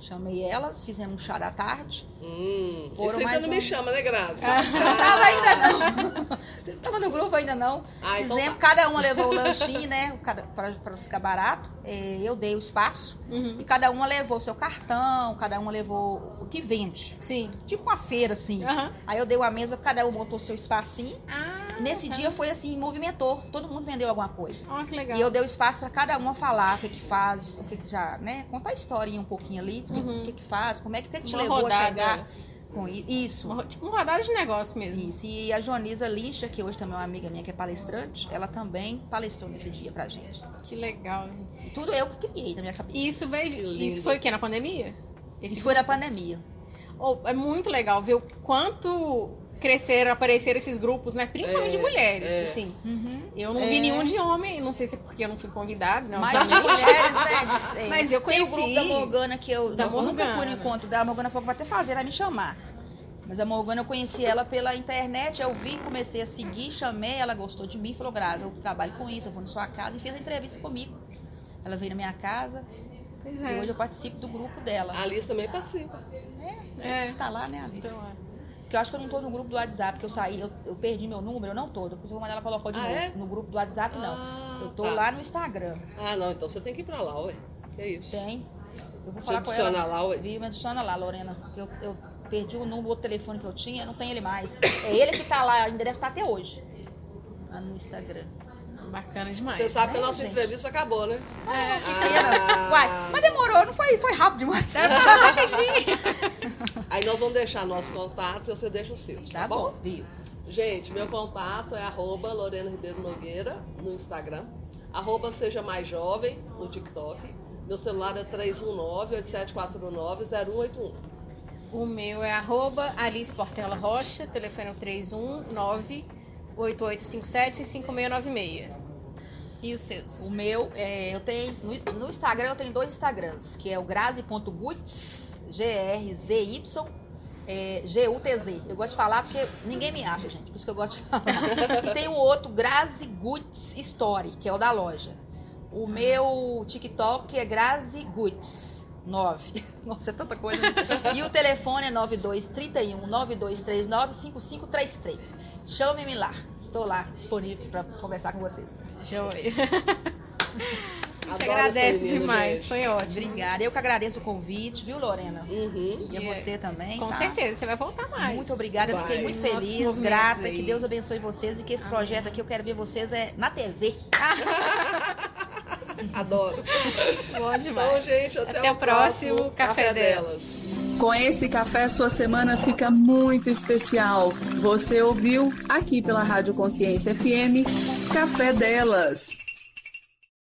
Chamei elas, fizemos um chá da tarde. Hum, Foram aí você mais não um- me chama, né, Graça? Você não tava ainda não. Você não tava no grupo ainda não. Ah, então Fizemos, tá. cada uma levou o lanchinho, né? Pra ficar barato. É, eu dei o espaço. Uhum. E cada uma levou o seu cartão, cada uma levou o que vende. Sim. Tipo uma feira, assim. Aham. Aí eu dei uma mesa, cada um montou o seu espacinho. Ah, E nesse tá. dia foi assim, movimentou. Todo mundo vendeu alguma coisa. Ó, que legal. E eu dei o espaço para cada uma falar o que que faz, o que que já, né? Contar a historinha um pouquinho ali, o que, o que que faz, como é que, o que, te Uhum. Uma levou rodada. a chegar com i- isso. Uma Tipo uma rodada de negócio mesmo. Isso. E a Jonisa Lincha, que hoje também é uma amiga minha que é palestrante, ela também palestrou nesse dia pra gente. Que legal. E tudo eu que criei na minha cabeça. E isso veio. Isso foi o quê? Na pandemia? Esse Isso foi na pandemia. Oh, é muito legal ver o quanto cresceram, apareceram esses grupos, né? Principalmente de mulheres, é. assim. Uhum. Eu não vi nenhum de homem, não sei se é porque eu não fui convidada, não. Mais de *laughs* mulheres, né? é. *laughs* Mas eu Tem o grupo conheci da Morgana que eu, da eu nunca fui no Morgana. encontro dela. A Morgana falou que vai até fazer, vai me chamar. Mas a Morgana eu conheci ela pela internet, eu vi, comecei a seguir, chamei, ela gostou de mim, falou, Graça, eu trabalho com isso, eu vou na sua casa e fez a entrevista comigo. Ela veio na minha casa Pois e é. hoje eu participo do grupo dela. A Alice também participa. É. Você tá lá, né, Alice? Então, é. Porque eu acho que eu não tô no grupo do WhatsApp, que eu saí, eu, eu perdi meu número, eu não tô. Depois eu vou mandar ela colocar de Ah, novo. é? No grupo do WhatsApp, não. Ah, eu tô tá. lá no Instagram. Ah, não, então você tem que ir pra lá, ué. Que é isso? Tem. Eu vou falar com adiciona ela. lá, ué. Vi, me adiciona lá, Lorena. porque Eu, eu perdi o número, o outro telefone que eu tinha, não tem ele mais. É ele que tá lá, ainda deve estar até hoje. Lá no Instagram. Bacana demais. Você sabe que a É, nossa gente. entrevista acabou, né? É. Que pena. Uai, mas demorou, não foi, foi rápido demais. *laughs* Aí nós vamos deixar nossos contatos e você deixa os seus, tá, Tá bom? bom, viu? Gente, meu contato é arroba Lorena Ribeiro Nogueira no Instagram, arroba Seja Mais Jovem no TikTok. Meu celular é 319-8749-0181. O meu é arroba Alice Portela Rocha, telefone é o 319-8857-5696. E os seus? O meu, é, eu tenho. No, no Instagram eu tenho dois Instagrams, que é o grazi.guts, G-R-Z-Y, é, G-U-T-Z. Eu gosto de falar porque ninguém me acha, gente. Por isso que eu gosto de falar. e tem o outro, Grazi Guts Story, que é o da loja. O meu TikTok é Grazi Guts. 9. *laughs* Nossa, é tanta coisa. né? E o telefone é 9231 9239 5533. Chame-me lá. Estou lá, disponível para conversar com vocês. Joia. *laughs* A gente Adoro agradece demais, gente. foi ótimo. Obrigada. Eu que agradeço o convite, viu, Lorena? Uhum. E a você também. Com tá? certeza, você vai voltar mais. Muito obrigada, eu fiquei Vai. muito Nossos feliz, grata. aí. Que Deus abençoe vocês e que esse projeto aqui eu quero ver vocês é na TV. *laughs* Adoro. Bom demais. Então, gente, até, o próximo Café, delas. delas. Com esse café, sua semana fica muito especial. Você ouviu aqui pela Rádio Consciência FM Café Delas.